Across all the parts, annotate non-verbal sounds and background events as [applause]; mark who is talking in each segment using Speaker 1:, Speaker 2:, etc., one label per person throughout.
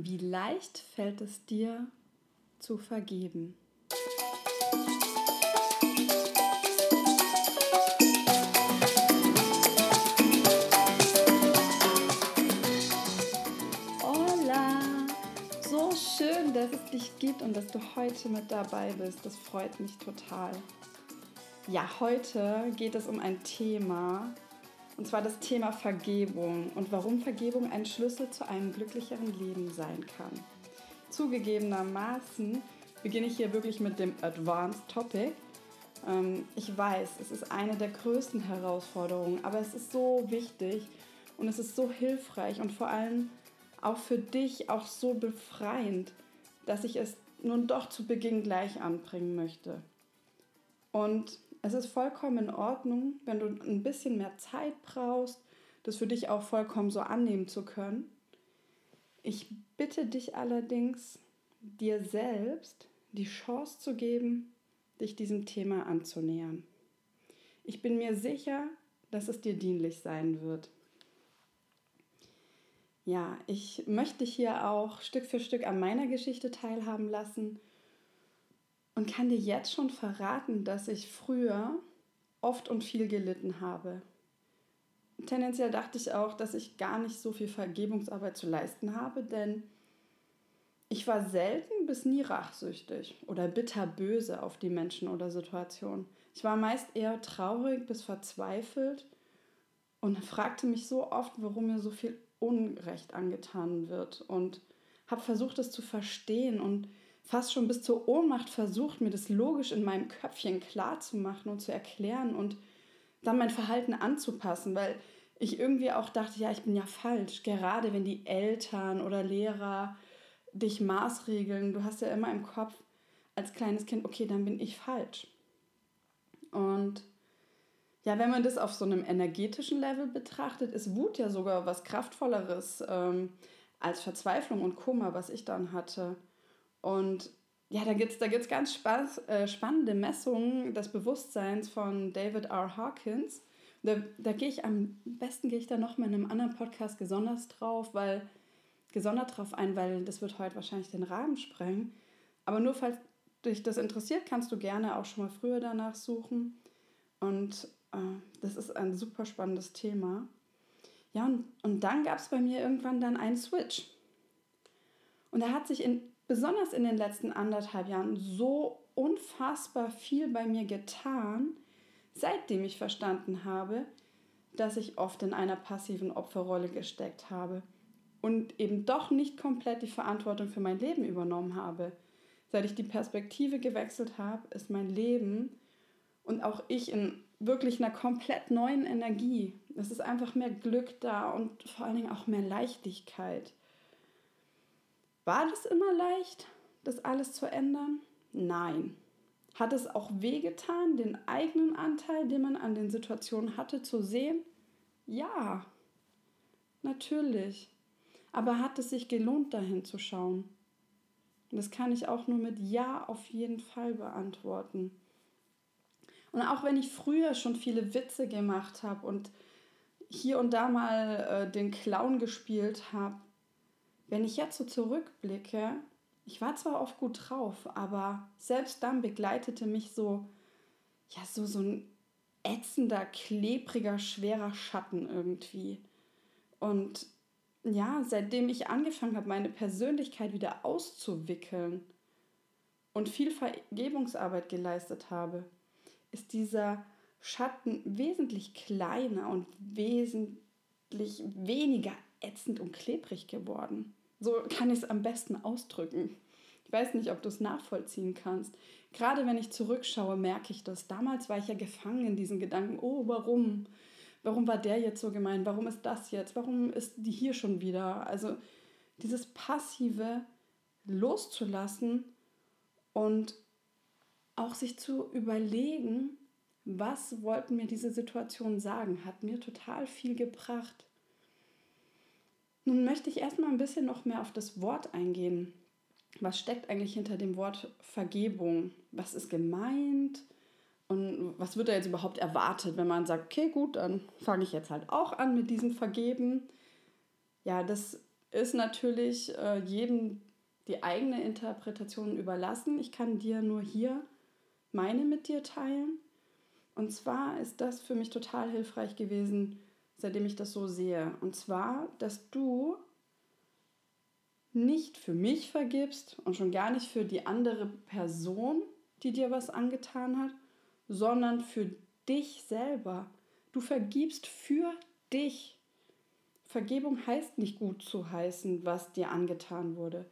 Speaker 1: Wie leicht fällt es dir zu vergeben? Hola! So schön, dass es dich gibt und dass du heute mit dabei bist. Das freut mich total. Ja, heute geht es um ein Thema, und zwar das Thema Vergebung und warum Vergebung ein Schlüssel zu einem glücklicheren Leben sein kann. Zugegebenermaßen beginne ich hier wirklich mit dem Advanced Topic. Ähm, ich weiß, es ist eine der größten Herausforderungen, aber es ist so wichtig und es ist so hilfreich und vor allem auch für dich auch so befreiend, dass ich es nun doch zu Beginn gleich anbringen möchte. Und es ist vollkommen in Ordnung, wenn du ein bisschen mehr Zeit brauchst, das für dich auch vollkommen so annehmen zu können. Ich bitte dich allerdings, dir selbst die Chance zu geben, dich diesem Thema anzunähern. Ich bin mir sicher, dass es dir dienlich sein wird. Ja, ich möchte dich hier auch Stück für Stück an meiner Geschichte teilhaben lassen und kann dir jetzt schon verraten, dass ich früher oft und viel gelitten habe. Tendenziell dachte ich auch, dass ich gar nicht so viel Vergebungsarbeit zu leisten habe, denn ich war selten bis nie rachsüchtig oder bitterböse auf die Menschen oder Situationen. Ich war meist eher traurig bis verzweifelt und fragte mich so oft, warum mir so viel Unrecht angetan wird und habe versucht, es zu verstehen und fast schon bis zur Ohnmacht versucht, mir das logisch in meinem Köpfchen klar zu machen und zu erklären und dann mein Verhalten anzupassen, weil ich irgendwie auch dachte, ja, ich bin ja falsch, gerade wenn die Eltern oder Lehrer dich maßregeln, du hast ja immer im Kopf als kleines Kind, okay, dann bin ich falsch. Und ja, wenn man das auf so einem energetischen Level betrachtet, ist Wut ja sogar was Kraftvolleres ähm, als Verzweiflung und Kummer, was ich dann hatte. Und ja, da gibt es da gibt's ganz spaß, äh, spannende Messungen des Bewusstseins von David R. Hawkins. Da, da gehe ich am besten gehe ich da noch mal in einem anderen Podcast gesondert drauf, weil gesondert drauf ein, weil das wird heute wahrscheinlich den Rahmen sprengen. Aber nur falls dich das interessiert, kannst du gerne auch schon mal früher danach suchen. Und äh, das ist ein super spannendes Thema. Ja, und, und dann gab es bei mir irgendwann dann einen Switch. Und er hat sich in besonders in den letzten anderthalb Jahren so unfassbar viel bei mir getan, seitdem ich verstanden habe, dass ich oft in einer passiven Opferrolle gesteckt habe und eben doch nicht komplett die Verantwortung für mein Leben übernommen habe. Seit ich die Perspektive gewechselt habe, ist mein Leben und auch ich in wirklich einer komplett neuen Energie. Es ist einfach mehr Glück da und vor allen Dingen auch mehr Leichtigkeit. War das immer leicht, das alles zu ändern? Nein. Hat es auch wehgetan, den eigenen Anteil, den man an den Situationen hatte, zu sehen? Ja, natürlich. Aber hat es sich gelohnt, dahin zu schauen? Das kann ich auch nur mit Ja auf jeden Fall beantworten. Und auch wenn ich früher schon viele Witze gemacht habe und hier und da mal äh, den Clown gespielt habe, wenn ich jetzt so zurückblicke, ich war zwar oft gut drauf, aber selbst dann begleitete mich so, ja, so, so ein ätzender, klebriger, schwerer Schatten irgendwie. Und ja, seitdem ich angefangen habe, meine Persönlichkeit wieder auszuwickeln und viel Vergebungsarbeit geleistet habe, ist dieser Schatten wesentlich kleiner und wesentlich weniger ätzend und klebrig geworden. So kann ich es am besten ausdrücken. Ich weiß nicht, ob du es nachvollziehen kannst. Gerade wenn ich zurückschaue, merke ich das. Damals war ich ja gefangen in diesen Gedanken, oh, warum? Warum war der jetzt so gemein? Warum ist das jetzt? Warum ist die hier schon wieder? Also dieses passive loszulassen und auch sich zu überlegen, was wollten mir diese Situation sagen, hat mir total viel gebracht. Nun möchte ich erstmal ein bisschen noch mehr auf das Wort eingehen. Was steckt eigentlich hinter dem Wort Vergebung? Was ist gemeint? Und was wird da jetzt überhaupt erwartet, wenn man sagt, okay, gut, dann fange ich jetzt halt auch an mit diesem Vergeben? Ja, das ist natürlich äh, jedem die eigene Interpretation überlassen. Ich kann dir nur hier meine mit dir teilen. Und zwar ist das für mich total hilfreich gewesen, seitdem ich das so sehe. Und zwar, dass du nicht für mich vergibst und schon gar nicht für die andere Person, die dir was angetan hat, sondern für dich selber. Du vergibst für dich. Vergebung heißt nicht gut zu heißen, was dir angetan wurde.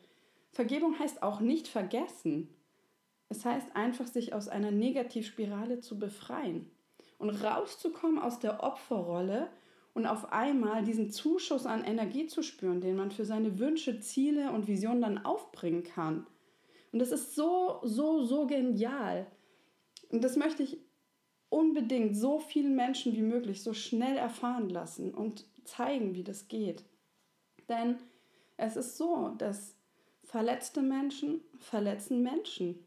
Speaker 1: Vergebung heißt auch nicht vergessen. Es heißt einfach, sich aus einer Negativspirale zu befreien und rauszukommen aus der Opferrolle und auf einmal diesen Zuschuss an Energie zu spüren, den man für seine Wünsche, Ziele und Visionen dann aufbringen kann. Und das ist so, so, so genial. Und das möchte ich unbedingt so vielen Menschen wie möglich so schnell erfahren lassen und zeigen, wie das geht. Denn es ist so, dass verletzte Menschen verletzen Menschen.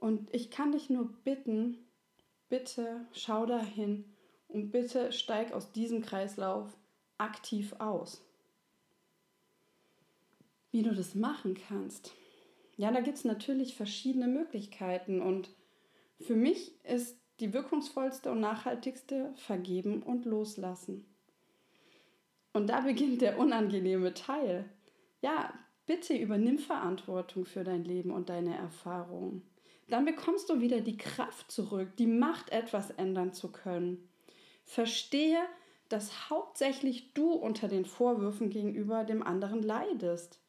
Speaker 1: Und ich kann dich nur bitten, bitte schau dahin und bitte steig aus diesem Kreislauf aktiv aus. Wie du das machen kannst. Ja, da gibt es natürlich verschiedene Möglichkeiten und für mich ist die wirkungsvollste und nachhaltigste vergeben und loslassen. Und da beginnt der unangenehme Teil. Ja, bitte übernimm Verantwortung für dein Leben und deine Erfahrungen dann bekommst du wieder die Kraft zurück, die Macht, etwas ändern zu können. Verstehe, dass hauptsächlich du unter den Vorwürfen gegenüber dem anderen leidest.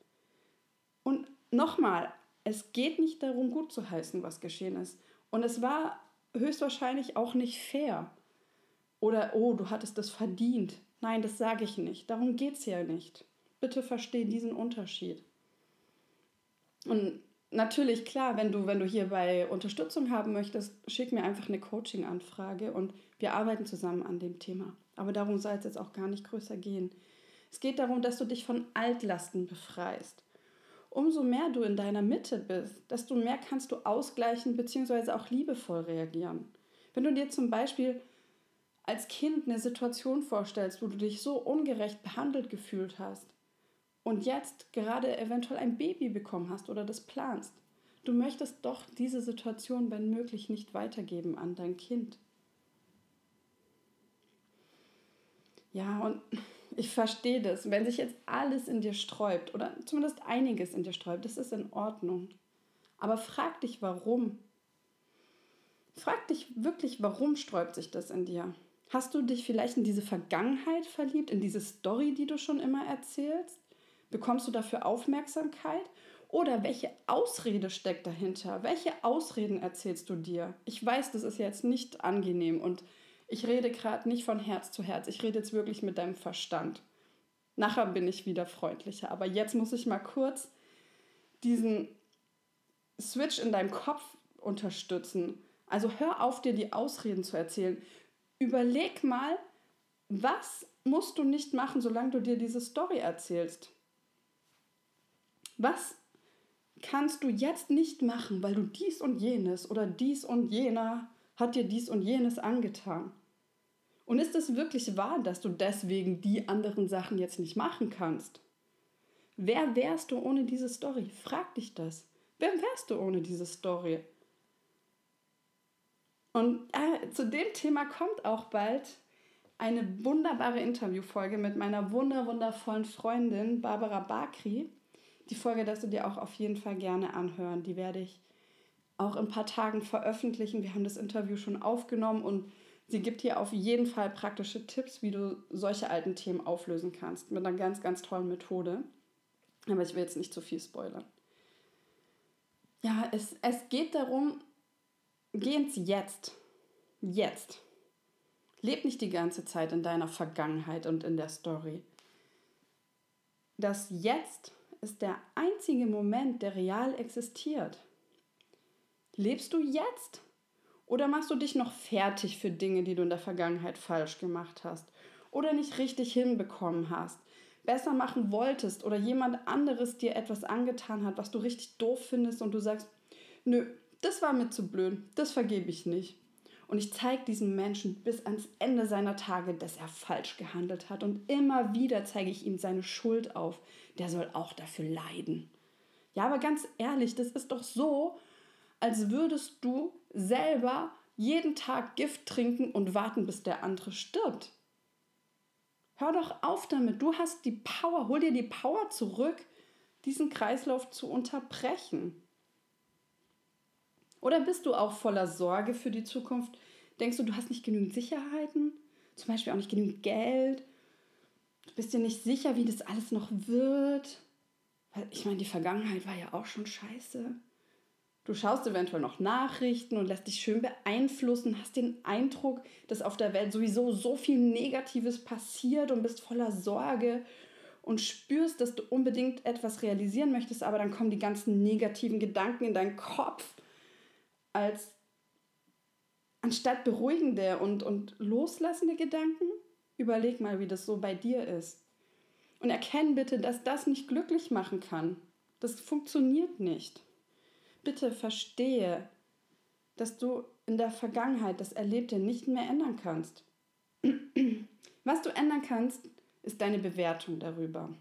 Speaker 1: Und nochmal, es geht nicht darum, gut zu heißen, was geschehen ist. Und es war höchstwahrscheinlich auch nicht fair. Oder, oh, du hattest es verdient. Nein, das sage ich nicht. Darum geht es ja nicht. Bitte verstehe diesen Unterschied. Und natürlich, klar, wenn du, wenn du hierbei Unterstützung haben möchtest, schick mir einfach eine Coaching-Anfrage und wir arbeiten zusammen an dem Thema. Aber darum soll es jetzt auch gar nicht größer gehen. Es geht darum, dass du dich von Altlasten befreist. Umso mehr du in deiner Mitte bist, desto mehr kannst du ausgleichen bzw. auch liebevoll reagieren. Wenn du dir zum Beispiel als Kind eine Situation vorstellst, wo du dich so ungerecht behandelt gefühlt hast, und jetzt gerade eventuell ein Baby bekommen hast oder das planst. Du möchtest doch diese Situation, wenn möglich, nicht weitergeben an dein Kind. Ja, und [laughs] ich verstehe das. Wenn sich jetzt alles in dir sträubt oder zumindest einiges in dir sträubt, das ist in Ordnung. Aber frag dich, warum. Frag dich wirklich, warum sträubt sich das in dir? Hast du dich vielleicht in diese Vergangenheit verliebt, in diese Story, die du schon immer erzählst? Bekommst du dafür Aufmerksamkeit? Oder welche Ausrede steckt dahinter? Welche Ausreden erzählst du dir? Ich weiß, das ist jetzt nicht angenehm und ich rede gerade nicht von Herz zu Herz. Ich rede jetzt wirklich mit deinem Verstand. Nachher bin ich wieder freundlicher. Aber jetzt muss ich mal kurz diesen Switch in deinem Kopf unterstützen. Also hör auf, dir die Ausreden zu erzählen. Überleg mal, was musst du nicht machen, solange du dir diese Story erzählst. Was kannst du jetzt nicht machen, weil du dies und jenes oder dies und jener hat dir dies und jenes angetan? Und ist es wirklich wahr, dass du deswegen die anderen Sachen jetzt nicht machen kannst? Wer wärst du ohne diese Story? Frag dich das. Wer wärst du ohne diese Story? Und äh, zu dem Thema kommt auch bald eine wunderbare Interviewfolge mit meiner wunder wundervollen Freundin Barbara Bakri. Die Folge darfst du dir auch auf jeden Fall gerne anhören. Die werde ich auch in ein paar Tagen veröffentlichen. Wir haben das Interview schon aufgenommen und sie gibt dir auf jeden Fall praktische Tipps, wie du solche alten Themen auflösen kannst. Mit einer ganz, ganz tollen Methode. Aber ich will jetzt nicht zu viel spoilern. Ja, es, es geht darum, geh ins Jetzt. Jetzt. Leb nicht die ganze Zeit in deiner Vergangenheit und in der Story. Das Jetzt ist der einzige Moment, der real existiert. Lebst du jetzt? Oder machst du dich noch fertig für Dinge, die du in der Vergangenheit falsch gemacht hast oder nicht richtig hinbekommen hast, besser machen wolltest oder jemand anderes dir etwas angetan hat, was du richtig doof findest und du sagst, nö, das war mir zu blöd, das vergebe ich nicht. Und ich zeige diesem Menschen bis ans Ende seiner Tage, dass er falsch gehandelt hat. Und immer wieder zeige ich ihm seine Schuld auf. Der soll auch dafür leiden. Ja, aber ganz ehrlich, das ist doch so, als würdest du selber jeden Tag Gift trinken und warten, bis der andere stirbt. Hör doch auf damit. Du hast die Power, hol dir die Power zurück, diesen Kreislauf zu unterbrechen. Oder bist du auch voller Sorge für die Zukunft? Denkst du, du hast nicht genügend Sicherheiten? Zum Beispiel auch nicht genügend Geld? Du bist dir nicht sicher, wie das alles noch wird? Weil ich meine, die Vergangenheit war ja auch schon scheiße. Du schaust eventuell noch Nachrichten und lässt dich schön beeinflussen, hast den Eindruck, dass auf der Welt sowieso so viel Negatives passiert und bist voller Sorge und spürst, dass du unbedingt etwas realisieren möchtest, aber dann kommen die ganzen negativen Gedanken in deinen Kopf als anstatt beruhigende und, und loslassende Gedanken. Überleg mal, wie das so bei dir ist. Und erkenn bitte, dass das nicht glücklich machen kann. Das funktioniert nicht. Bitte verstehe, dass du in der Vergangenheit das Erlebte nicht mehr ändern kannst. [clears throat] Was du ändern kannst, ist deine Bewertung darüber.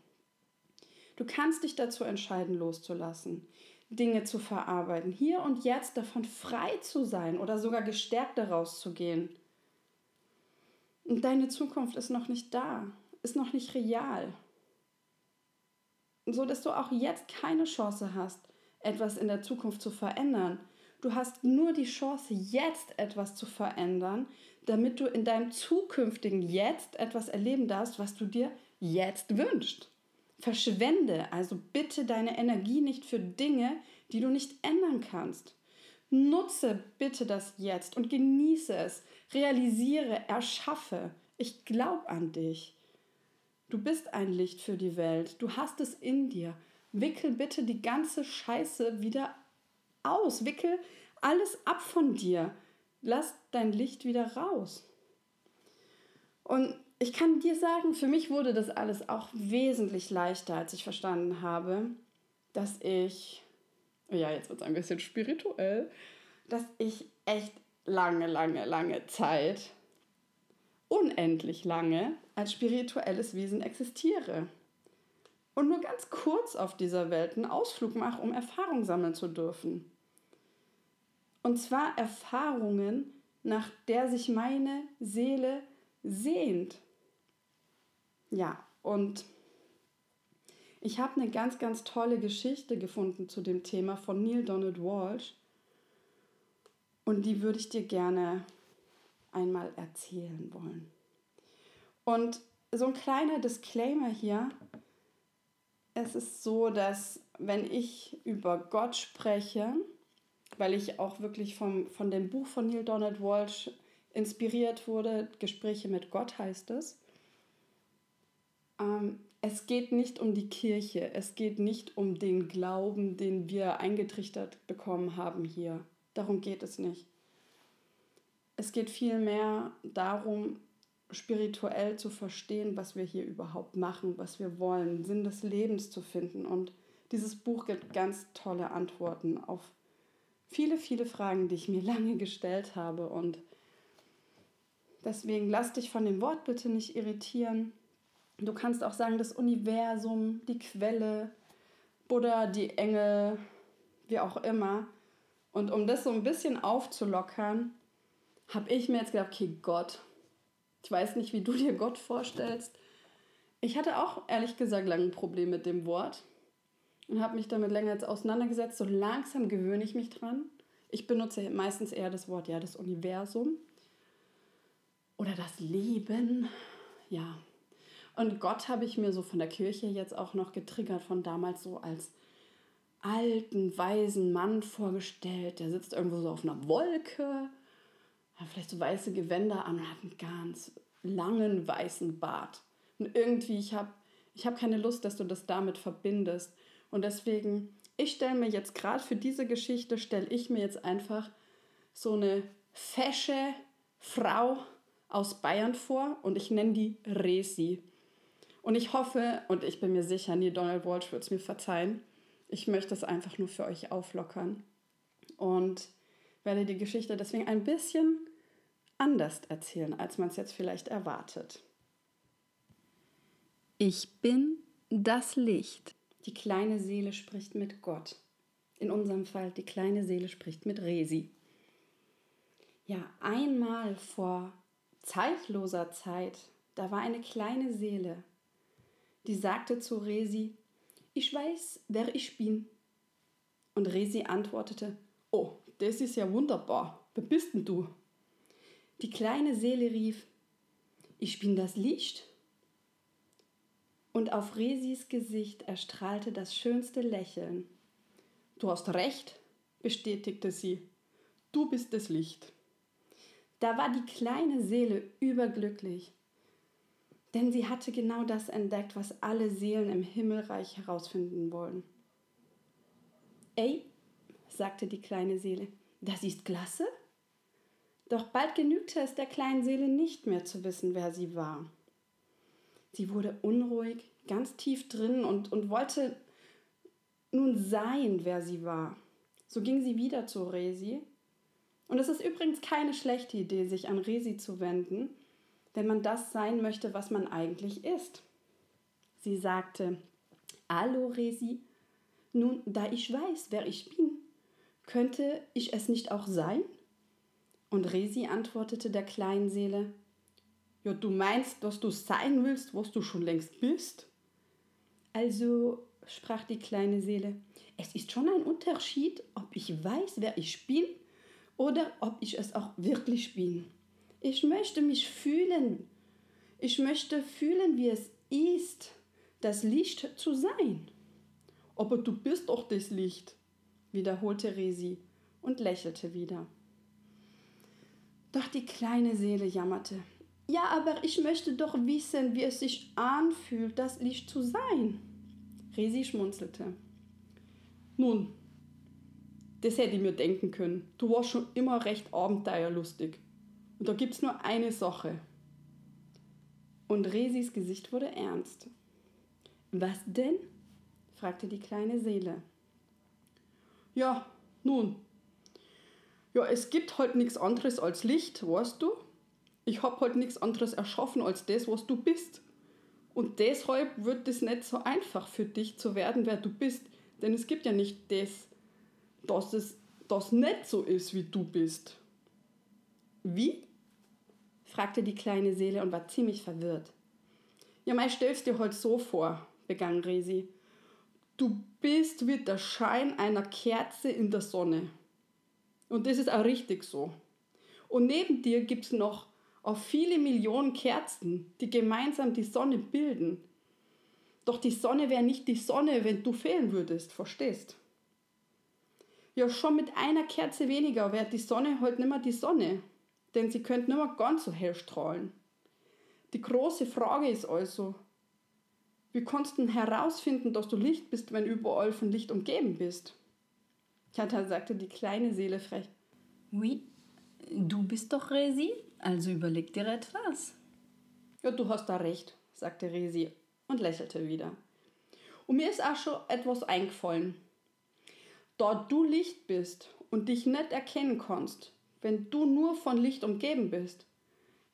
Speaker 1: Du kannst dich dazu entscheiden, loszulassen, Dinge zu verarbeiten, hier und jetzt davon frei zu sein oder sogar gestärkt daraus zu gehen. Und deine Zukunft ist noch nicht da, ist noch nicht real. So dass du auch jetzt keine Chance hast, etwas in der Zukunft zu verändern. Du hast nur die Chance, jetzt etwas zu verändern, damit du in deinem zukünftigen Jetzt etwas erleben darfst, was du dir jetzt wünschst. Verschwende also bitte deine Energie nicht für Dinge, die du nicht ändern kannst. Nutze bitte das Jetzt und genieße es. Realisiere, erschaffe. Ich glaube an dich. Du bist ein Licht für die Welt. Du hast es in dir. Wickel bitte die ganze Scheiße wieder aus. Wickel alles ab von dir. Lass dein Licht wieder raus. Und ich kann dir sagen, für mich wurde das alles auch wesentlich leichter, als ich verstanden habe, dass ich, ja, jetzt wird es ein bisschen spirituell, dass ich echt lange, lange, lange Zeit, unendlich lange, als spirituelles Wesen existiere. Und nur ganz kurz auf dieser Welt einen Ausflug mache, um Erfahrungen sammeln zu dürfen. Und zwar Erfahrungen, nach der sich meine Seele sehnt. Ja, und ich habe eine ganz, ganz tolle Geschichte gefunden zu dem Thema von Neil Donald Walsh. Und die würde ich dir gerne einmal erzählen wollen. Und so ein kleiner Disclaimer hier. Es ist so, dass wenn ich über Gott spreche, weil ich auch wirklich vom, von dem Buch von Neil Donald Walsh inspiriert wurde, Gespräche mit Gott heißt es, ähm, es geht nicht um die Kirche, es geht nicht um den Glauben, den wir eingetrichtert bekommen haben hier. Darum geht es nicht. Es geht vielmehr darum, spirituell zu verstehen, was wir hier überhaupt machen, was wir wollen, Sinn des Lebens zu finden. Und dieses Buch gibt ganz tolle Antworten auf viele, viele Fragen, die ich mir [laughs] lange gestellt habe. Und deswegen lass dich von dem Wort bitte nicht irritieren. Du kannst auch sagen, das Universum, die Quelle, Buddha, die Engel, wie auch immer. Und um das so ein bisschen aufzulockern, habe ich mir jetzt gedacht, okay, Gott. Ich weiß nicht, wie du dir Gott vorstellst. Ich hatte auch ehrlich gesagt lange ein Problem mit dem Wort und habe mich damit länger jetzt auseinandergesetzt. So langsam gewöhne ich mich dran. Ich benutze meistens eher das Wort, ja, das Universum oder das Leben. Ja, und Gott habe ich mir so von der Kirche jetzt auch noch getriggert, von damals so als alten, weisen Mann vorgestellt. Der sitzt irgendwo so auf einer Wolke, hat vielleicht so weiße Gewänder an und hat einen ganz langen weißen Bart. Und irgendwie, ich habe ich hab keine Lust, dass du das damit verbindest. Und deswegen, ich stelle mir jetzt gerade für diese Geschichte, stelle ich mir jetzt einfach so eine fesche Frau aus Bayern vor und ich nenne die Resi. Und ich hoffe und ich bin mir sicher, Neil Donald Walsh wird es mir verzeihen. Ich möchte es einfach nur für euch auflockern und werde die Geschichte deswegen ein bisschen anders erzählen, als man es jetzt vielleicht erwartet.
Speaker 2: Ich bin das Licht.
Speaker 1: Die kleine Seele spricht mit Gott. In unserem Fall, die kleine Seele spricht mit Resi. Ja, einmal vor zeitloser Zeit, da war eine kleine Seele, die sagte zu Resi, ich weiß, wer ich bin. Und Resi antwortete, oh, das ist ja wunderbar, wer bist denn du? Die kleine Seele rief, ich bin das Licht. Und auf Resis Gesicht erstrahlte das schönste Lächeln. Du hast recht, bestätigte sie, du bist das Licht. Da war die kleine Seele überglücklich, denn sie hatte genau das entdeckt, was alle Seelen im Himmelreich herausfinden wollen. Ey, sagte die kleine Seele, das ist klasse. Doch bald genügte es der kleinen Seele nicht mehr zu wissen, wer sie war. Sie wurde unruhig, ganz tief drin und, und wollte nun sein, wer sie war. So ging sie wieder zu Resi. Und es ist übrigens keine schlechte Idee, sich an Resi zu wenden, wenn man das sein möchte, was man eigentlich ist. Sie sagte, Hallo Resi, nun, da ich weiß, wer ich bin, könnte ich es nicht auch sein? Und Resi antwortete der kleinen Seele, ja, du meinst, dass du sein willst, was du schon längst bist? Also, sprach die kleine Seele, es ist schon ein Unterschied, ob ich weiß, wer ich bin oder ob ich es auch wirklich bin. Ich möchte mich fühlen. Ich möchte fühlen, wie es ist, das Licht zu sein. Aber du bist doch das Licht, wiederholte Resi und lächelte wieder. Doch die kleine Seele jammerte. Ja, aber ich möchte doch wissen, wie es sich anfühlt, das Licht zu sein. Resi schmunzelte. Nun, das hätte ich mir denken können. Du warst schon immer recht abenteuerlustig. Und da gibt's nur eine Sache. Und Resis Gesicht wurde ernst. Was denn? fragte die kleine Seele. Ja, nun. Ja, es gibt halt nichts anderes als Licht, weißt du? Ich hab halt nichts anderes erschaffen als das, was du bist. Und deshalb wird es nicht so einfach für dich zu werden, wer du bist. Denn es gibt ja nicht das, dass es das nicht so ist, wie du bist. Wie? fragte die kleine Seele und war ziemlich verwirrt. Ja, mei, stell's dir halt so vor, begann Resi. Du bist wie der Schein einer Kerze in der Sonne. Und das ist auch richtig so. Und neben dir gibt's noch auf viele Millionen Kerzen, die gemeinsam die Sonne bilden. Doch die Sonne wäre nicht die Sonne, wenn du fehlen würdest, verstehst? Ja, schon mit einer Kerze weniger wäre die Sonne halt nimmer die Sonne, denn sie könnte nimmer ganz so hell strahlen. Die große Frage ist also, wie kannst du herausfinden, dass du Licht bist, wenn überall von Licht umgeben bist? Ja, da sagte die kleine Seele frech.
Speaker 2: Oui, du bist doch Resi, also überleg dir etwas.
Speaker 1: Ja, du hast da recht, sagte Resi und lächelte wieder. Und mir ist auch schon etwas eingefallen. Da du Licht bist und dich nicht erkennen kannst, wenn du nur von Licht umgeben bist,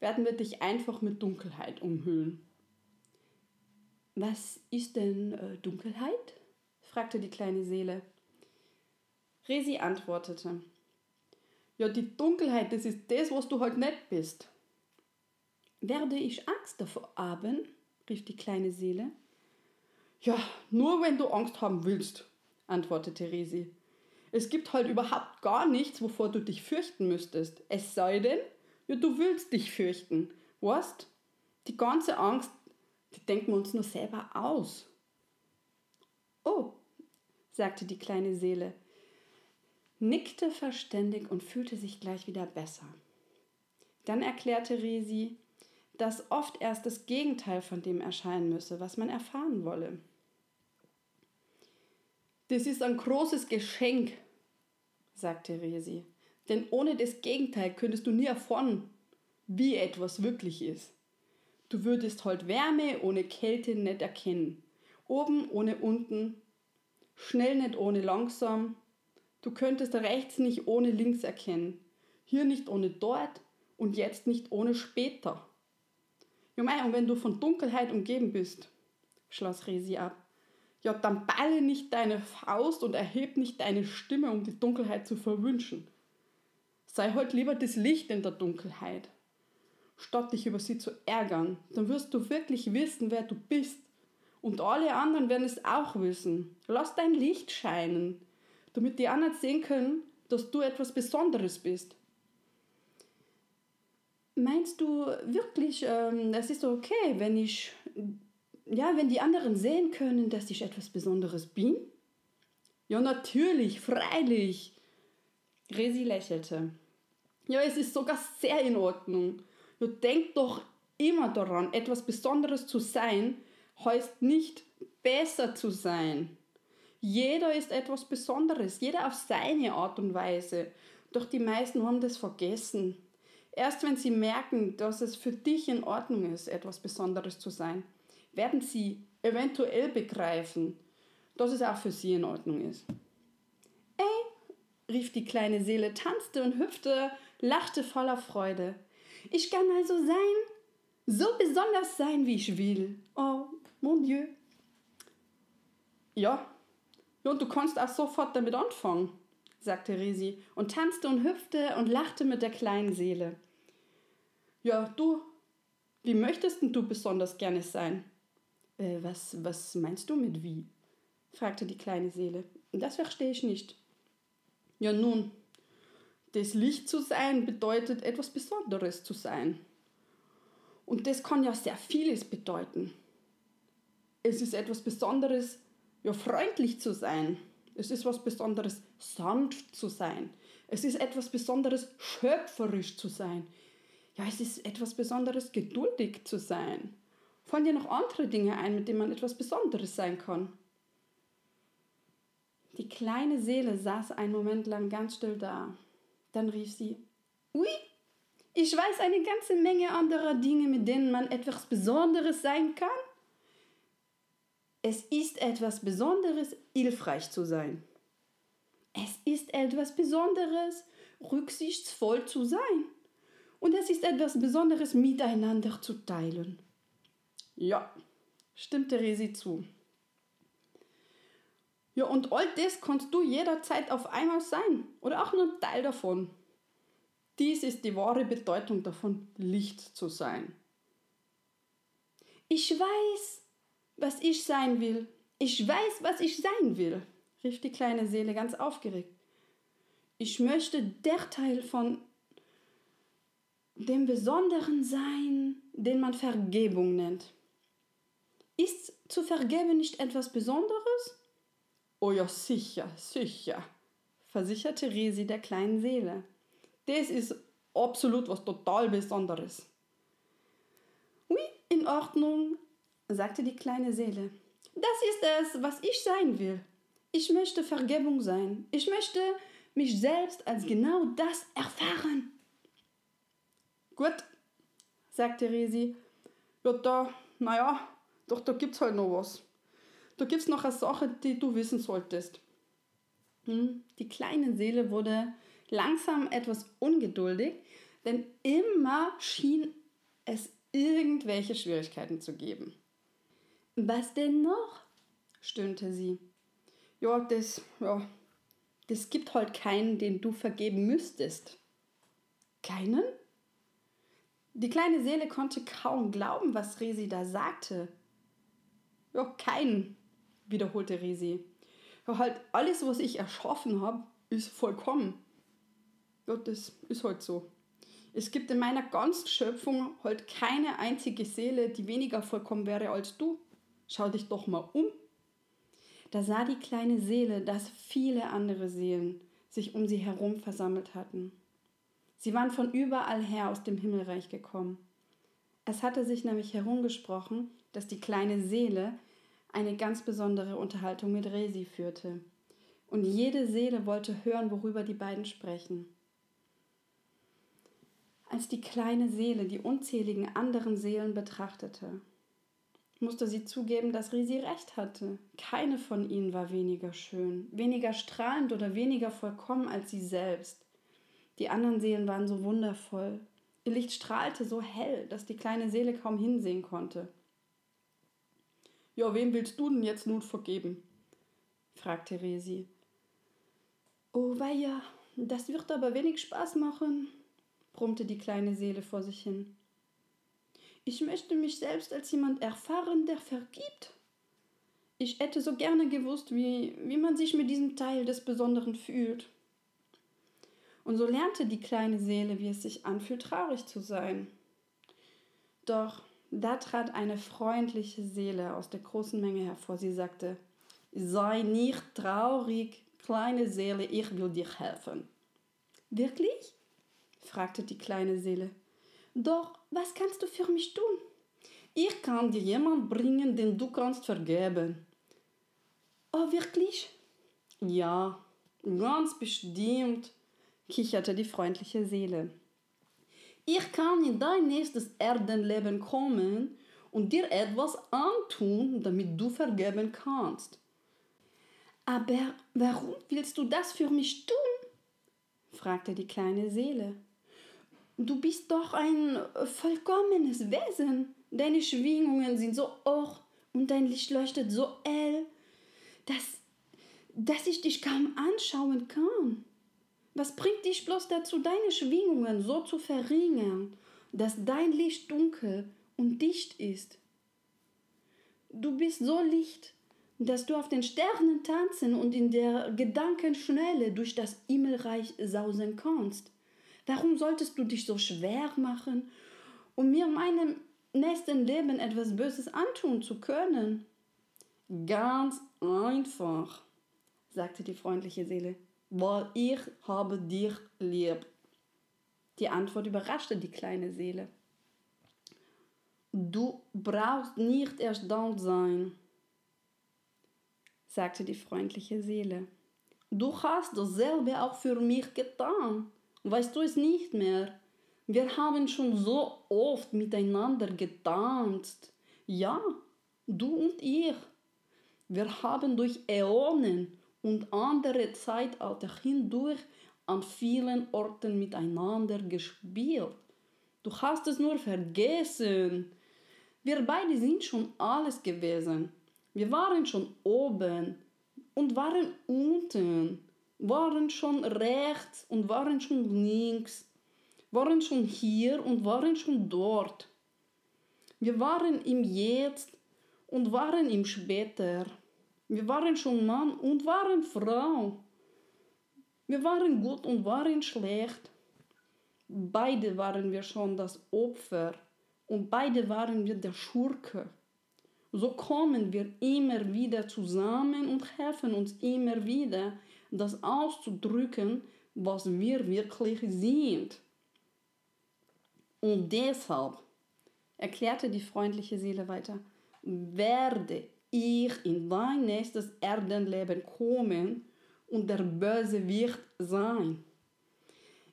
Speaker 1: werden wir dich einfach mit Dunkelheit umhüllen. Was ist denn äh, Dunkelheit? fragte die kleine Seele. Resi antwortete. Ja, die Dunkelheit, das ist das, was du halt nicht bist. Werde ich Angst davor haben? rief die kleine Seele. Ja, nur wenn du Angst haben willst, antwortete Resi. Es gibt halt überhaupt gar nichts, wovor du dich fürchten müsstest. Es sei denn, ja, du willst dich fürchten. Weißt? Die ganze Angst, die denken wir uns nur selber aus. Oh, sagte die kleine Seele, nickte verständig und fühlte sich gleich wieder besser. Dann erklärte Resi, dass oft erst das Gegenteil von dem erscheinen müsse, was man erfahren wolle. Das ist ein großes Geschenk, sagte Resi. Denn ohne das Gegenteil könntest du nie erfahren, wie etwas wirklich ist. Du würdest halt Wärme ohne Kälte nicht erkennen. Oben ohne unten, schnell nicht ohne langsam. Du könntest rechts nicht ohne links erkennen. Hier nicht ohne dort und jetzt nicht ohne später. Ja, mei, und wenn du von Dunkelheit umgeben bist, schloss Resi ab, ja, dann balle nicht deine Faust und erheb nicht deine Stimme, um die Dunkelheit zu verwünschen. Sei halt lieber das Licht in der Dunkelheit, statt dich über sie zu ärgern. Dann wirst du wirklich wissen, wer du bist. Und alle anderen werden es auch wissen. Lass dein Licht scheinen, damit die anderen sehen können, dass du etwas Besonderes bist. Meinst du wirklich, ähm, das ist okay, wenn ich ja, wenn die anderen sehen können, dass ich etwas Besonderes bin? Ja, natürlich, freilich. Resi lächelte. Ja, es ist sogar sehr in Ordnung. Du denk doch immer daran, etwas Besonderes zu sein, heißt nicht besser zu sein. Jeder ist etwas Besonderes, jeder auf seine Art und Weise. Doch die meisten haben das vergessen. Erst wenn sie merken, dass es für dich in Ordnung ist, etwas Besonderes zu sein, werden sie eventuell begreifen, dass es auch für sie in Ordnung ist. Ey, rief die kleine Seele, tanzte und hüpfte, lachte voller Freude. Ich kann also sein, so besonders sein, wie ich will. Oh, mon Dieu. Ja, und du kannst auch sofort damit anfangen, sagte Risi und tanzte und hüpfte und lachte mit der kleinen Seele. Ja, du, wie möchtest denn du besonders gerne sein? Äh, was, was meinst du mit wie? fragte die kleine Seele. Das verstehe ich nicht. Ja nun, das Licht zu sein bedeutet etwas Besonderes zu sein. Und das kann ja sehr vieles bedeuten. Es ist etwas Besonderes, ja freundlich zu sein. Es ist was Besonderes, sanft zu sein. Es ist etwas Besonderes, schöpferisch zu sein. Ja, es ist etwas Besonderes, geduldig zu sein. Fallen dir noch andere Dinge ein, mit denen man etwas Besonderes sein kann? Die kleine Seele saß einen Moment lang ganz still da. Dann rief sie, Ui, ich weiß eine ganze Menge anderer Dinge, mit denen man etwas Besonderes sein kann. Es ist etwas Besonderes, hilfreich zu sein. Es ist etwas Besonderes, rücksichtsvoll zu sein. Und es ist etwas Besonderes, miteinander zu teilen. Ja, stimmte Resi zu. Ja, und all das kannst du jederzeit auf einmal sein oder auch nur ein Teil davon. Dies ist die wahre Bedeutung davon, Licht zu sein. Ich weiß, was ich sein will. Ich weiß, was ich sein will, rief die kleine Seele ganz aufgeregt. Ich möchte der Teil von dem Besonderen sein, den man Vergebung nennt. Ist zu vergeben nicht etwas Besonderes? Oh ja, sicher, sicher, versicherte Resi der kleinen Seele. Das ist absolut was total Besonderes. Oui, in Ordnung, sagte die kleine Seele. Das ist es, was ich sein will. Ich möchte Vergebung sein. Ich möchte mich selbst als genau das erfahren. Gut, sagte Resi. Da, naja, doch da gibt's halt noch was. Da gibt's noch eine Sache, die du wissen solltest. Hm? Die kleine Seele wurde langsam etwas ungeduldig, denn immer schien es irgendwelche Schwierigkeiten zu geben. Was denn noch? stöhnte sie. Ja, das, ja, das gibt halt keinen, den du vergeben müsstest. Keinen? Die kleine Seele konnte kaum glauben, was Resi da sagte. Ja, keinen, wiederholte Resi. Ja, halt alles, was ich erschaffen habe, ist vollkommen. Ja, das ist halt so. Es gibt in meiner ganzen Schöpfung halt keine einzige Seele, die weniger vollkommen wäre als du. Schau dich doch mal um. Da sah die kleine Seele, dass viele andere Seelen sich um sie herum versammelt hatten. Sie waren von überall her aus dem Himmelreich gekommen. Es hatte sich nämlich herumgesprochen, dass die kleine Seele eine ganz besondere Unterhaltung mit Resi führte. Und jede Seele wollte hören, worüber die beiden sprechen. Als die kleine Seele die unzähligen anderen Seelen betrachtete, musste sie zugeben, dass Resi recht hatte. Keine von ihnen war weniger schön, weniger strahlend oder weniger vollkommen als sie selbst. Die anderen Seelen waren so wundervoll, Ihr Licht strahlte so hell, dass die kleine Seele kaum hinsehen konnte. Ja, wem willst du denn jetzt nun vergeben? fragte Resi. Oh weia, das wird aber wenig Spaß machen, brummte die kleine Seele vor sich hin. Ich möchte mich selbst als jemand erfahren, der vergibt. Ich hätte so gerne gewusst, wie, wie man sich mit diesem Teil des Besonderen fühlt. Und so lernte die kleine Seele, wie es sich anfühlt, traurig zu sein. Doch da trat eine freundliche Seele aus der großen Menge hervor. Sie sagte, sei nicht traurig, kleine Seele, ich will dir helfen. Wirklich? fragte die kleine Seele. Doch was kannst du für mich tun? Ich kann dir jemand bringen, den du kannst vergeben. Oh, wirklich? Ja, ganz bestimmt, kicherte die freundliche Seele. Ich kann in dein nächstes Erdenleben kommen und dir etwas antun, damit du vergeben kannst. Aber warum willst du das für mich tun? fragte die kleine Seele. Du bist doch ein vollkommenes Wesen. Deine Schwingungen sind so hoch und dein Licht leuchtet so hell, dass, dass ich dich kaum anschauen kann. Was bringt dich bloß dazu, deine Schwingungen so zu verringern, dass dein Licht dunkel und dicht ist? Du bist so licht, dass du auf den Sternen tanzen und in der Gedankenschnelle durch das Himmelreich sausen kannst. Warum solltest du dich so schwer machen, um mir in meinem nächsten Leben etwas Böses antun zu können? Ganz einfach, sagte die freundliche Seele, weil ich habe dich lieb. Die Antwort überraschte die kleine Seele. Du brauchst nicht erstaunt sein, sagte die freundliche Seele. Du hast dasselbe auch für mich getan. Weißt du es nicht mehr? Wir haben schon so oft miteinander getanzt. Ja, du und ich. Wir haben durch Äonen und andere Zeitalter hindurch an vielen Orten miteinander gespielt. Du hast es nur vergessen. Wir beide sind schon alles gewesen. Wir waren schon oben und waren unten waren schon rechts und waren schon links, waren schon hier und waren schon dort. Wir waren im Jetzt und waren im Später. Wir waren schon Mann und waren Frau. Wir waren gut und waren schlecht. Beide waren wir schon das Opfer und beide waren wir der Schurke. So kommen wir immer wieder zusammen und helfen uns immer wieder, das auszudrücken, was wir wirklich sind. Und deshalb, erklärte die freundliche Seele weiter, werde ich in dein nächstes Erdenleben kommen und der Böse wird sein.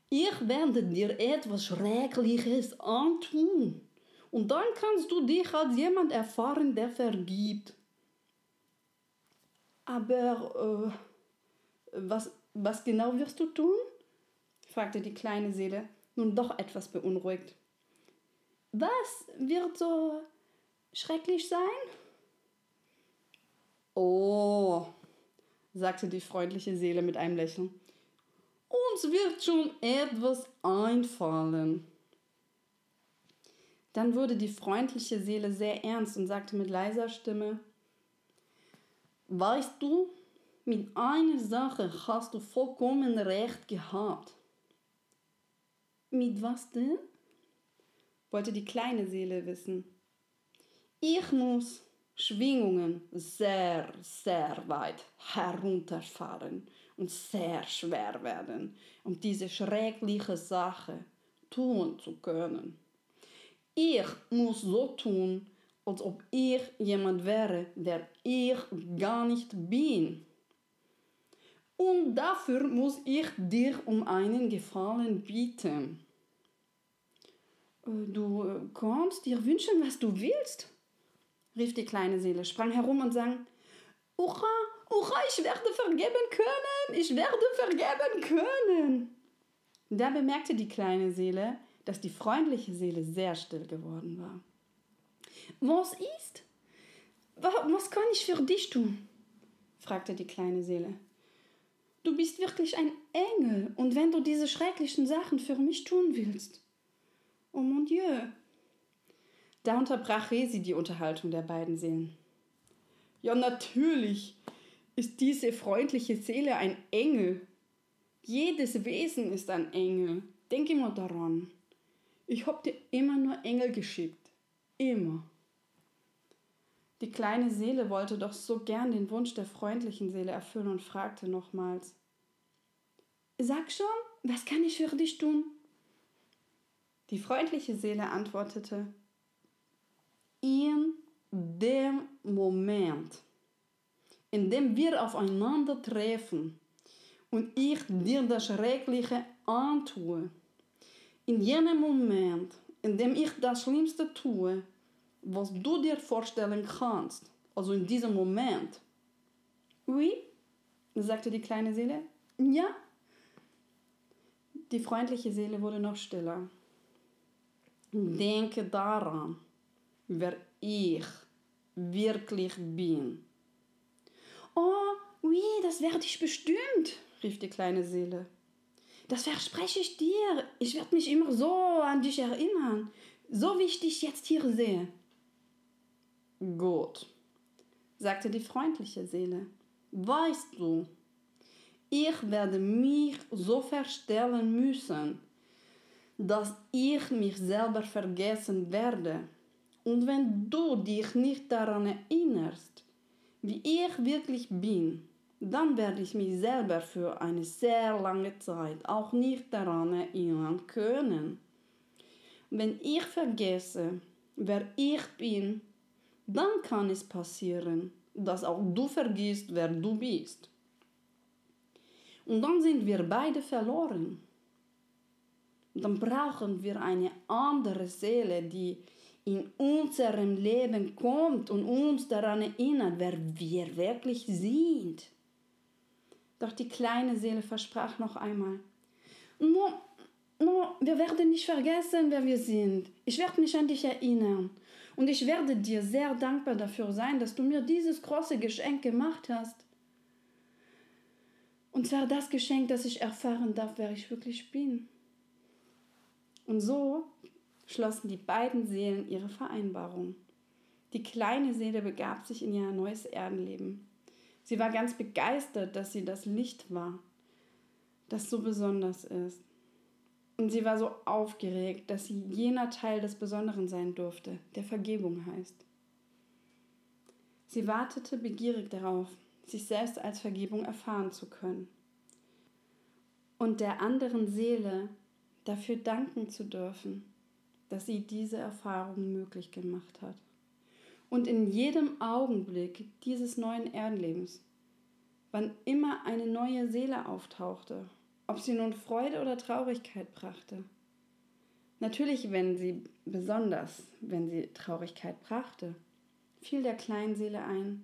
Speaker 1: Ich werde dir etwas Schreckliches antun. Und dann kannst du dich als jemand erfahren, der vergibt. Aber äh, was, was genau wirst du tun? fragte die kleine Seele, nun doch etwas beunruhigt. Was wird so schrecklich sein? Oh, sagte die freundliche Seele mit einem Lächeln. Uns wird schon etwas einfallen. Dann wurde die freundliche Seele sehr ernst und sagte mit leiser Stimme, Weißt du, mit einer Sache hast du vollkommen recht gehabt. Mit was denn? wollte die kleine Seele wissen. Ich muss Schwingungen sehr, sehr weit herunterfahren und sehr schwer werden, um diese schreckliche Sache tun zu können. Ich muss so tun, als ob ich jemand wäre, der ich gar nicht bin. Und dafür muss ich dir um einen Gefallen bieten. Äh, du äh, kannst dir wünschen, was du willst, rief die kleine Seele, sprang herum und sang, Ura, Ura, ich werde vergeben können, ich werde vergeben können. Da bemerkte die kleine Seele, dass die freundliche Seele sehr still geworden war. Was ist? Was kann ich für dich tun? fragte die kleine Seele. Du bist wirklich ein Engel, und wenn du diese schrecklichen Sachen für mich tun willst. Oh mon Dieu. Da unterbrach Resi die Unterhaltung der beiden Seelen. Ja, natürlich ist diese freundliche Seele ein Engel. Jedes Wesen ist ein Engel. Denk immer daran. Ich hab dir immer nur Engel geschickt. Immer. Die kleine Seele wollte doch so gern den Wunsch der freundlichen Seele erfüllen und fragte nochmals: Sag schon, was kann ich für dich tun? Die freundliche Seele antwortete: In dem Moment, in dem wir aufeinander treffen und ich dir das Schreckliche antue, in jenem Moment, in dem ich das Schlimmste tue, was du dir vorstellen kannst, also in diesem Moment. Oui, sagte die kleine Seele. Ja. Die freundliche Seele wurde noch stiller. Denke daran, wer ich wirklich bin. Oh, oui, das werde ich bestimmt, rief die kleine Seele. Das verspreche ich dir. Ich werde mich immer so an dich erinnern, so wie ich dich jetzt hier sehe. Gut, sagte die freundliche Seele. Weißt du, ich werde mich so verstellen müssen, dass ich mich selber vergessen werde. Und wenn du dich nicht daran erinnerst, wie ich wirklich bin, dann werde ich mich selber für eine sehr lange Zeit auch nicht daran erinnern können. Wenn ich vergesse, wer ich bin, dann kann es passieren, dass auch du vergisst, wer du bist. Und dann sind wir beide verloren. Dann brauchen wir eine andere Seele, die in unserem Leben kommt und uns daran erinnert, wer wir wirklich sind. Doch die kleine Seele versprach noch einmal, no, no, wir werden nicht vergessen, wer wir sind. Ich werde mich an dich erinnern. Und ich werde dir sehr dankbar dafür sein, dass du mir dieses große Geschenk gemacht hast. Und zwar das Geschenk, dass ich erfahren darf, wer ich wirklich bin. Und so schlossen die beiden Seelen ihre Vereinbarung. Die kleine Seele begab sich in ihr neues Erdenleben. Sie war ganz begeistert, dass sie das Licht war, das so besonders ist. Und sie war so aufgeregt, dass sie jener Teil des Besonderen sein durfte, der Vergebung heißt. Sie wartete begierig darauf, sich selbst als Vergebung erfahren zu können und der anderen Seele dafür danken zu dürfen, dass sie diese Erfahrung möglich gemacht hat. Und in jedem Augenblick dieses neuen Erdenlebens, wann immer eine neue Seele auftauchte ob sie nun Freude oder Traurigkeit brachte. Natürlich, wenn sie besonders, wenn sie Traurigkeit brachte, fiel der kleinen Seele ein,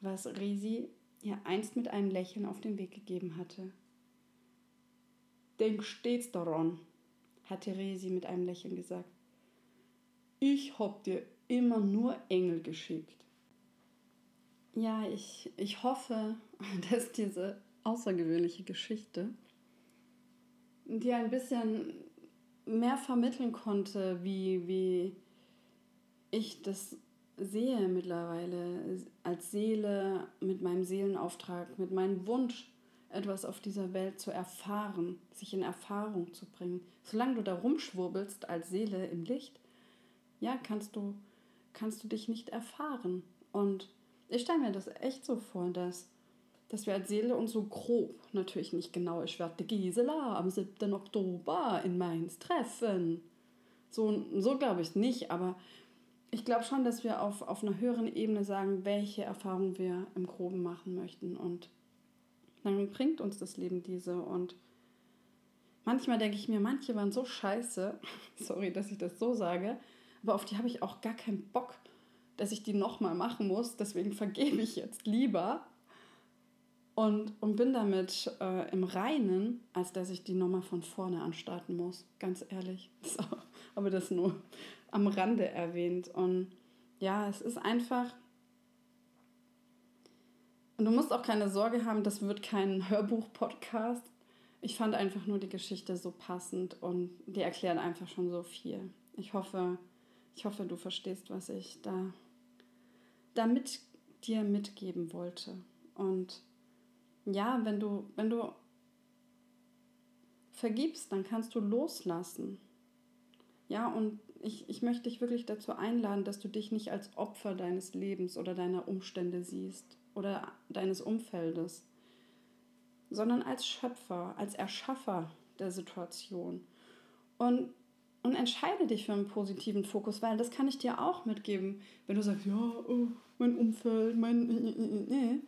Speaker 1: was Risi ihr einst mit einem Lächeln auf den Weg gegeben hatte. Denk stets daran, hatte Resi mit einem Lächeln gesagt. Ich hab dir immer nur Engel geschickt. Ja, ich, ich hoffe, [laughs] dass diese außergewöhnliche Geschichte dir ein bisschen mehr vermitteln konnte, wie, wie ich das sehe mittlerweile als Seele mit meinem Seelenauftrag, mit meinem Wunsch, etwas auf dieser Welt zu erfahren, sich in Erfahrung zu bringen. Solange du da rumschwurbelst als Seele im Licht, ja, kannst du, kannst du dich nicht erfahren. Und ich stelle mir das echt so vor, dass dass wir als Seele uns so grob, natürlich nicht genau, ich werde Gisela am 7. Oktober in Mainz treffen. So, so glaube ich nicht, aber ich glaube schon, dass wir auf, auf einer höheren Ebene sagen, welche Erfahrungen wir im Groben machen möchten. Und dann bringt uns das Leben diese. Und manchmal denke ich mir, manche waren so scheiße, [laughs] sorry, dass ich das so sage, aber auf die habe ich auch gar keinen Bock, dass ich die nochmal machen muss. Deswegen vergebe ich jetzt lieber und, und bin damit äh, im Reinen, als dass ich die nochmal von vorne anstarten muss. Ganz ehrlich. [laughs] So, aber das nur am Rande erwähnt. Und ja, es ist einfach. Und du musst auch keine Sorge haben, das wird kein Hörbuch-Podcast. Ich fand einfach nur die Geschichte so passend und die erklären einfach schon so viel. Ich hoffe, ich hoffe, du verstehst, was ich da damit dir mitgeben wollte. Und ja, wenn du, wenn du vergibst, dann kannst du loslassen. Ja, und ich, ich möchte dich wirklich dazu einladen, dass du dich nicht als Opfer deines Lebens oder deiner Umstände siehst oder deines Umfeldes, sondern als Schöpfer, als Erschaffer der Situation. Und, und entscheide dich für einen positiven Fokus, weil das kann ich dir auch mitgeben. Wenn du sagst, ja, oh, mein Umfeld, mein... Äh, äh, äh,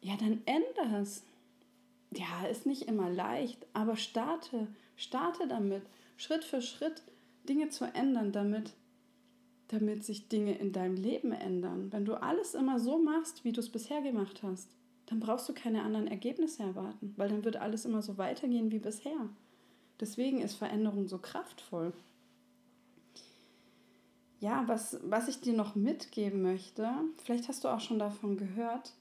Speaker 1: ja, dann ändere es. Ja, ist nicht immer leicht, aber starte, starte damit, Schritt für Schritt Dinge zu ändern, damit, damit sich Dinge in deinem Leben ändern. Wenn du alles immer so machst, wie du es bisher gemacht hast, dann brauchst du keine anderen Ergebnisse erwarten, weil dann wird alles immer so weitergehen wie bisher. Deswegen ist Veränderung so kraftvoll. Ja, was, was ich dir noch mitgeben möchte, vielleicht hast du auch schon davon gehört,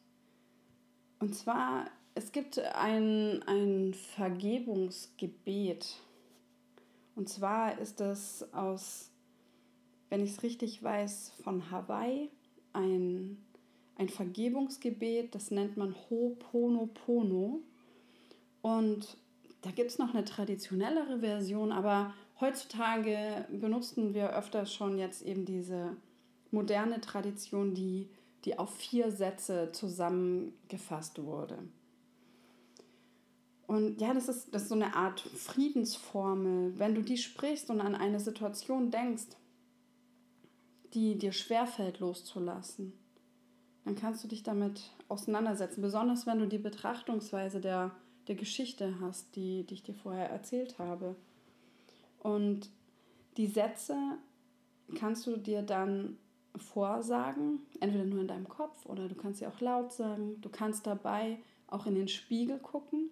Speaker 1: und zwar, es gibt ein, ein Vergebungsgebet. Und zwar ist das aus, wenn ich es richtig weiß, von Hawaii ein, ein Vergebungsgebet, das nennt man Ho'oponopono. Und da gibt es noch eine traditionellere Version, aber heutzutage benutzen wir öfter schon jetzt eben diese moderne Tradition, die die auf vier Sätze zusammengefasst wurde. Und ja, das ist, das ist so eine Art Friedensformel. Wenn du die sprichst und an eine Situation denkst, die dir schwerfällt loszulassen, dann kannst du dich damit auseinandersetzen. Besonders wenn du die Betrachtungsweise der, der Geschichte hast, die, die ich dir vorher erzählt habe. Und die Sätze kannst du dir dann vorsagen, entweder nur in deinem Kopf oder du kannst sie auch laut sagen. Du kannst dabei auch in den Spiegel gucken.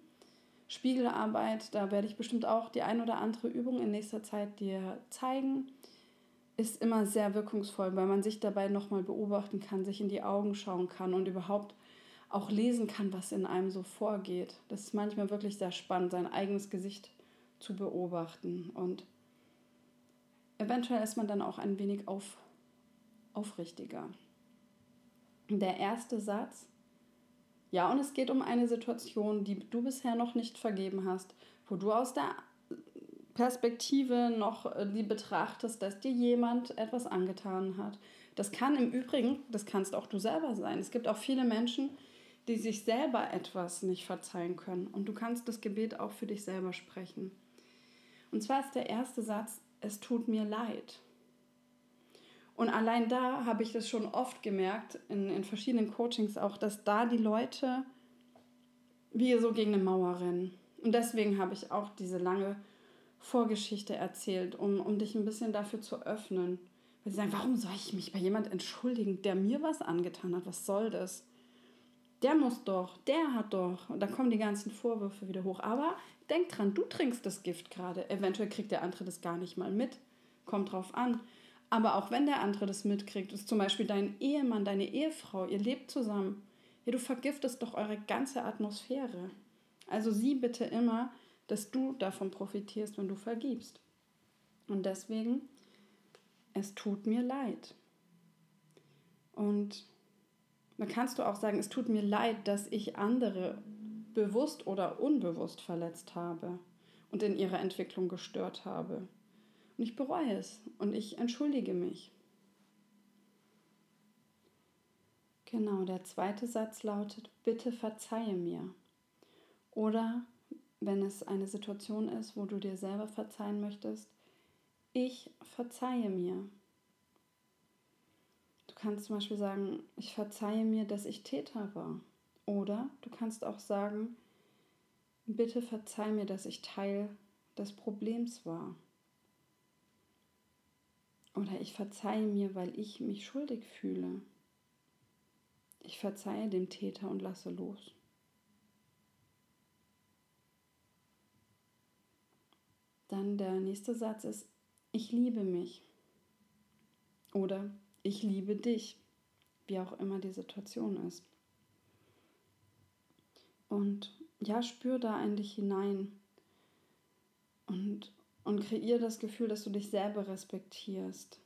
Speaker 1: Spiegelarbeit, da werde ich bestimmt auch die ein oder andere Übung in nächster Zeit dir zeigen. Ist immer sehr wirkungsvoll, weil man sich dabei nochmal beobachten kann, sich in die Augen schauen kann und überhaupt auch lesen kann, was in einem so vorgeht. Das ist manchmal wirklich sehr spannend, sein eigenes Gesicht zu beobachten. Und eventuell ist man dann auch ein wenig auf aufrichtiger. Der erste Satz. Ja, und es geht um eine Situation, die du bisher noch nicht vergeben hast, wo du aus der Perspektive noch äh, die betrachtest, dass dir jemand etwas angetan hat. Das kann im Übrigen, das kannst auch du selber sein. Es gibt auch viele Menschen, die sich selber etwas nicht verzeihen können. Und du kannst das Gebet auch für dich selber sprechen. Und zwar ist der erste Satz, es tut mir leid. Und allein da habe ich das schon oft gemerkt, in, in verschiedenen Coachings auch, dass da die Leute wie so gegen eine Mauer rennen. Und deswegen habe ich auch diese lange Vorgeschichte erzählt, um, um dich ein bisschen dafür zu öffnen. Weil sie sagen, warum soll ich mich bei jemand entschuldigen, der mir was angetan hat? Was soll das? Der muss doch, der hat doch. Und dann kommen die ganzen Vorwürfe wieder hoch. Aber denk dran, du trinkst das Gift gerade. Eventuell kriegt der andere das gar nicht mal mit. Kommt drauf an. Aber auch wenn der andere das mitkriegt, ist zum Beispiel dein Ehemann, deine Ehefrau, ihr lebt zusammen, ja, du vergiftest doch eure ganze Atmosphäre. Also sieh bitte immer, dass du davon profitierst, wenn du vergibst. Und deswegen, es tut mir leid. Und dann kannst du auch sagen, es tut mir leid, dass ich andere bewusst oder unbewusst verletzt habe und in ihrer Entwicklung gestört habe. Und ich bereue es und ich entschuldige mich. Genau, der zweite Satz lautet, bitte verzeihe mir. Oder wenn es eine Situation ist, wo du dir selber verzeihen möchtest, ich verzeihe mir kannst zum Beispiel sagen, ich verzeihe mir, dass ich Täter war. Oder du kannst auch sagen, bitte verzeih mir, dass ich Teil des Problems war. Oder ich verzeihe mir, weil ich mich schuldig fühle. Ich verzeihe dem Täter und lasse los. Dann der nächste Satz ist, ich liebe mich. Oder ich liebe dich, wie auch immer die Situation ist. Und ja, spür da in dich hinein und, und kreier das Gefühl, dass du dich selber respektierst.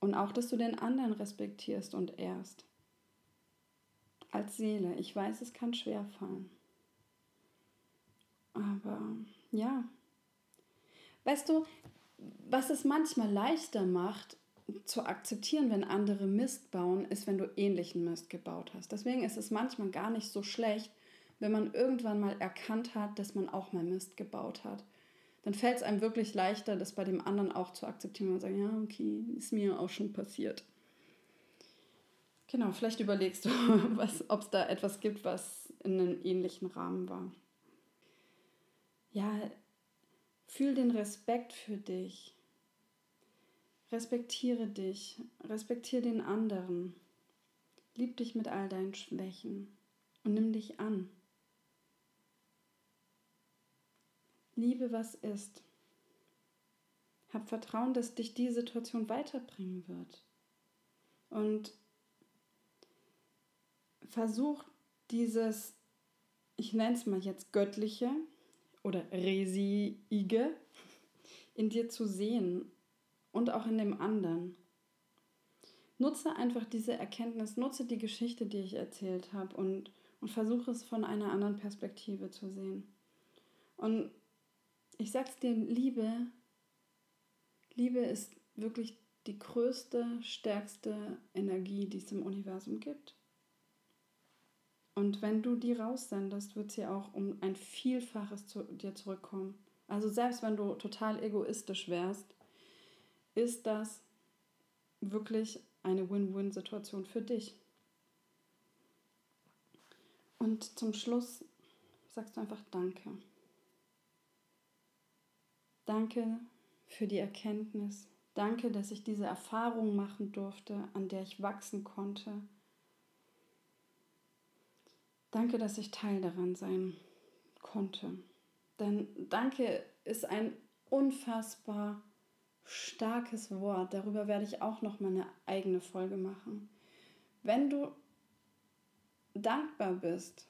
Speaker 1: Und auch, dass du den anderen respektierst und ehrst. Als Seele. Ich weiß, es kann schwer fallen. Aber ja. Weißt du, was es manchmal leichter macht, zu akzeptieren, wenn andere Mist bauen, ist, wenn du ähnlichen Mist gebaut hast. Deswegen ist es manchmal gar nicht so schlecht, wenn man irgendwann mal erkannt hat, dass man auch mal Mist gebaut hat. Dann fällt es einem wirklich leichter, das bei dem anderen auch zu akzeptieren und sagen, ja, okay, ist mir auch schon passiert. Genau, vielleicht überlegst du, [laughs] ob es da etwas gibt, was in einem ähnlichen Rahmen war. Ja, fühl den Respekt für dich Respektiere dich, respektiere den anderen. Lieb dich mit all deinen Schwächen und nimm dich an. Liebe, was ist. Hab Vertrauen, dass dich die Situation weiterbringen wird. Und versuch dieses, ich nenne es mal jetzt göttliche oder resiige, in dir zu sehen und auch in dem anderen. Nutze einfach diese Erkenntnis, nutze die Geschichte, die ich erzählt habe und, und versuche es von einer anderen Perspektive zu sehen. Und ich sag's dir, Liebe, Liebe ist wirklich die größte, stärkste Energie, die es im Universum gibt. Und wenn du die raussendest, wird sie auch um ein Vielfaches zu dir zurückkommen. Also selbst wenn du total egoistisch wärst, ist das wirklich eine Win-Win-Situation für dich. Und zum Schluss sagst du einfach Danke. Danke für die Erkenntnis. Danke, dass ich diese Erfahrung machen durfte, an der ich wachsen konnte. Danke, dass ich Teil daran sein konnte. Denn Danke ist ein unfassbar starkes Wort. Darüber werde ich auch noch mal eine eigene Folge machen. Wenn du dankbar bist,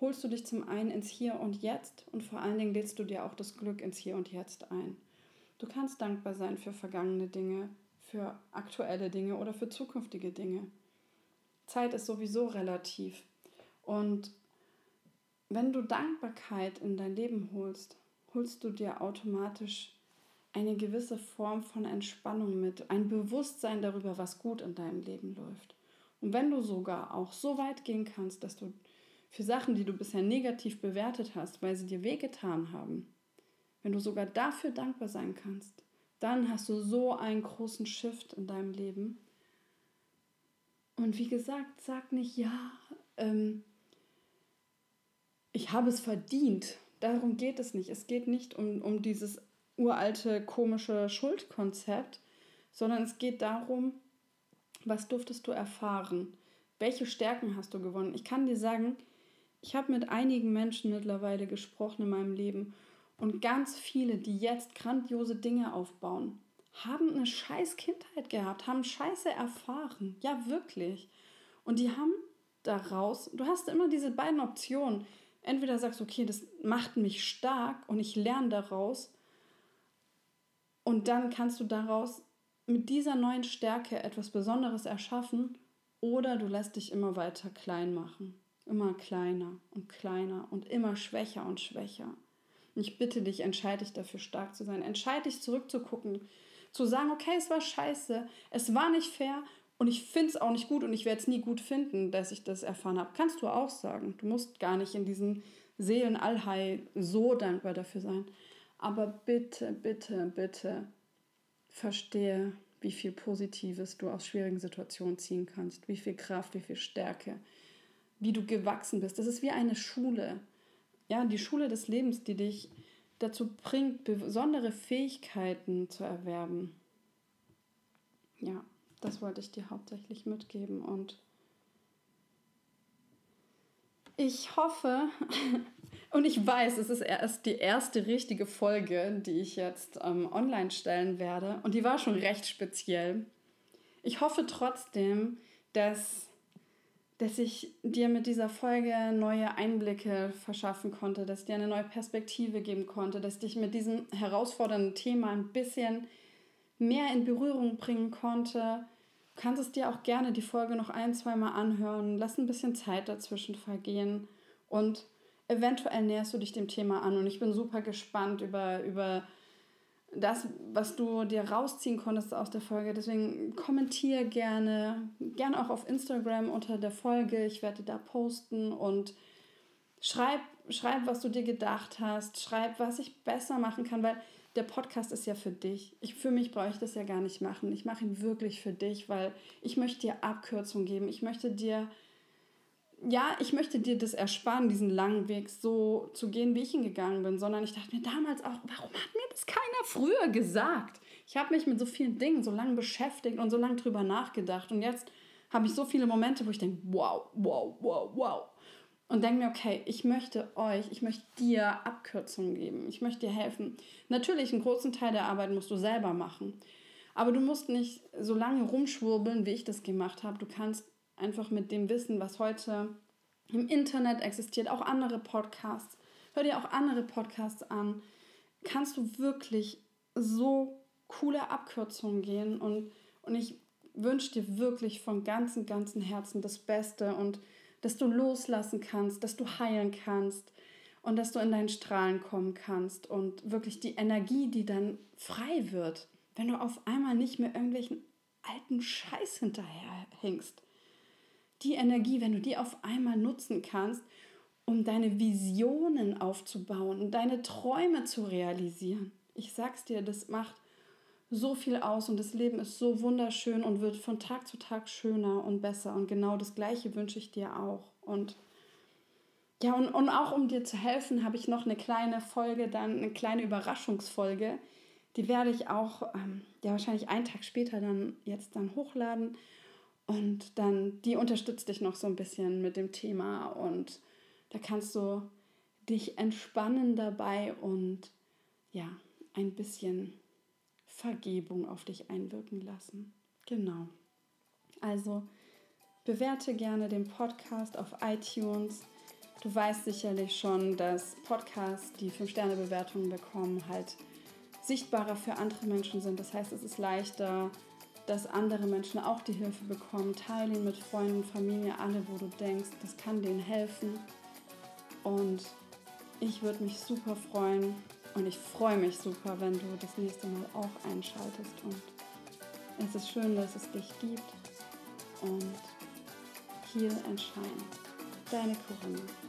Speaker 1: holst du dich zum einen ins Hier und Jetzt und vor allen Dingen lädst du dir auch das Glück ins Hier und Jetzt ein. Du kannst dankbar sein für vergangene Dinge, für aktuelle Dinge oder für zukünftige Dinge. Zeit ist sowieso relativ. Und wenn du Dankbarkeit in dein Leben holst, holst du dir automatisch eine gewisse Form von Entspannung mit, ein Bewusstsein darüber, was gut in deinem Leben läuft. Und wenn du sogar auch so weit gehen kannst, dass du für Sachen, die du bisher negativ bewertet hast, weil sie dir wehgetan haben, wenn du sogar dafür dankbar sein kannst, dann hast du so einen großen Shift in deinem Leben. Und wie gesagt, sag nicht, ja, ähm, ich habe es verdient. Darum geht es nicht. Es geht nicht um, um dieses uralte komische Schuldkonzept, sondern es geht darum, was durftest du erfahren? Welche Stärken hast du gewonnen? Ich kann dir sagen, ich habe mit einigen Menschen mittlerweile gesprochen in meinem Leben und ganz viele, die jetzt grandiose Dinge aufbauen, haben eine scheiß Kindheit gehabt, haben Scheiße erfahren. Ja, wirklich. Und die haben daraus, du hast immer diese beiden Optionen. Entweder sagst du, okay, das macht mich stark und ich lerne daraus, und dann kannst du daraus mit dieser neuen Stärke etwas Besonderes erschaffen oder du lässt dich immer weiter klein machen. Immer kleiner und kleiner und immer schwächer und schwächer. Und ich bitte dich, entscheide dich dafür stark zu sein. Entscheide dich zurückzugucken, zu sagen, okay, es war scheiße, es war nicht fair und ich finde es auch nicht gut und ich werde es nie gut finden, dass ich das erfahren habe. Kannst du auch sagen. Du musst gar nicht in diesem Seelenallhai so dankbar dafür sein. Aber bitte, bitte, bitte verstehe, wie viel Positives du aus schwierigen Situationen ziehen kannst, wie viel Kraft, wie viel Stärke, wie du gewachsen bist. Das ist wie eine Schule. Ja, die Schule des Lebens, die dich dazu bringt, besondere Fähigkeiten zu erwerben. Ja, das wollte ich dir hauptsächlich mitgeben und ich hoffe, [laughs] Und ich weiß, es ist erst die erste richtige Folge, die ich jetzt ähm, online stellen werde. Und die war schon recht speziell. Ich hoffe trotzdem, dass, dass ich dir mit dieser Folge neue Einblicke verschaffen konnte, dass ich dir eine neue Perspektive geben konnte, dass ich dich mit diesem herausfordernden Thema ein bisschen mehr in Berührung bringen konnte. Du kannst es dir auch gerne die Folge noch ein, zweimal anhören. Lass ein bisschen Zeit dazwischen vergehen und eventuell näherst du dich dem Thema an und ich bin super gespannt über, über das, was du dir rausziehen konntest aus der Folge. Deswegen kommentiere gerne, gerne auch auf Instagram unter der Folge. Ich werde da posten und schreib, schreib, was du dir gedacht hast. Schreib, was ich besser machen kann, weil der Podcast ist ja für dich. Ich, für mich brauche ich das ja gar nicht machen. Ich mache ihn wirklich für dich, weil ich möchte dir Abkürzung geben. Ich möchte dir ja, ich möchte dir das ersparen, diesen langen Weg so zu gehen, wie ich ihn gegangen bin, sondern ich dachte mir damals auch, warum hat mir das keiner früher gesagt? Ich habe mich mit so vielen Dingen so lange beschäftigt und so lange drüber nachgedacht und jetzt habe ich so viele Momente, wo ich denke, wow, wow, wow, wow. Und denke mir, okay, ich möchte euch, ich möchte dir Abkürzungen geben. Ich möchte dir helfen. Natürlich, einen großen Teil der Arbeit musst du selber machen. Aber du musst nicht so lange rumschwurbeln, wie ich das gemacht habe. Du kannst einfach mit dem Wissen, was heute im Internet existiert, auch andere Podcasts, hör dir auch andere Podcasts an, kannst du wirklich so coole Abkürzungen gehen? Und, und ich wünsche dir wirklich von ganzem, ganzem Herzen das Beste und dass du loslassen kannst, dass du heilen kannst und dass du in deinen Strahlen kommen kannst und wirklich die Energie, die dann frei wird, wenn du auf einmal nicht mehr irgendwelchen alten Scheiß hinterherhängst die Energie, wenn du die auf einmal nutzen kannst, um deine Visionen aufzubauen und deine Träume zu realisieren. Ich sag's dir, das macht so viel aus und das Leben ist so wunderschön und wird von Tag zu Tag schöner und besser. Und genau das Gleiche wünsche ich dir auch. Und ja, und, und auch um dir zu helfen, habe ich noch eine kleine Folge, dann eine kleine Überraschungsfolge. Die werde ich auch ähm, ja wahrscheinlich einen Tag später dann jetzt dann hochladen. Und dann, die unterstützt dich noch so ein bisschen mit dem Thema und da kannst du dich entspannen dabei und ja, ein bisschen Vergebung auf dich einwirken lassen. Genau. Also bewerte gerne den Podcast auf iTunes. Du weißt sicherlich schon, dass Podcasts, die 5-Sterne-Bewertungen bekommen, halt sichtbarer für andere Menschen sind. Das heißt, es ist leichter, dass andere Menschen auch die Hilfe bekommen. Teile ihn mit Freunden, Familie, alle, wo du denkst, das kann denen helfen. Und ich würde mich super freuen und ich freue mich super, wenn du das nächste Mal auch einschaltest. Und es ist schön, dass es dich gibt. Und and Shine. Deine Corinna.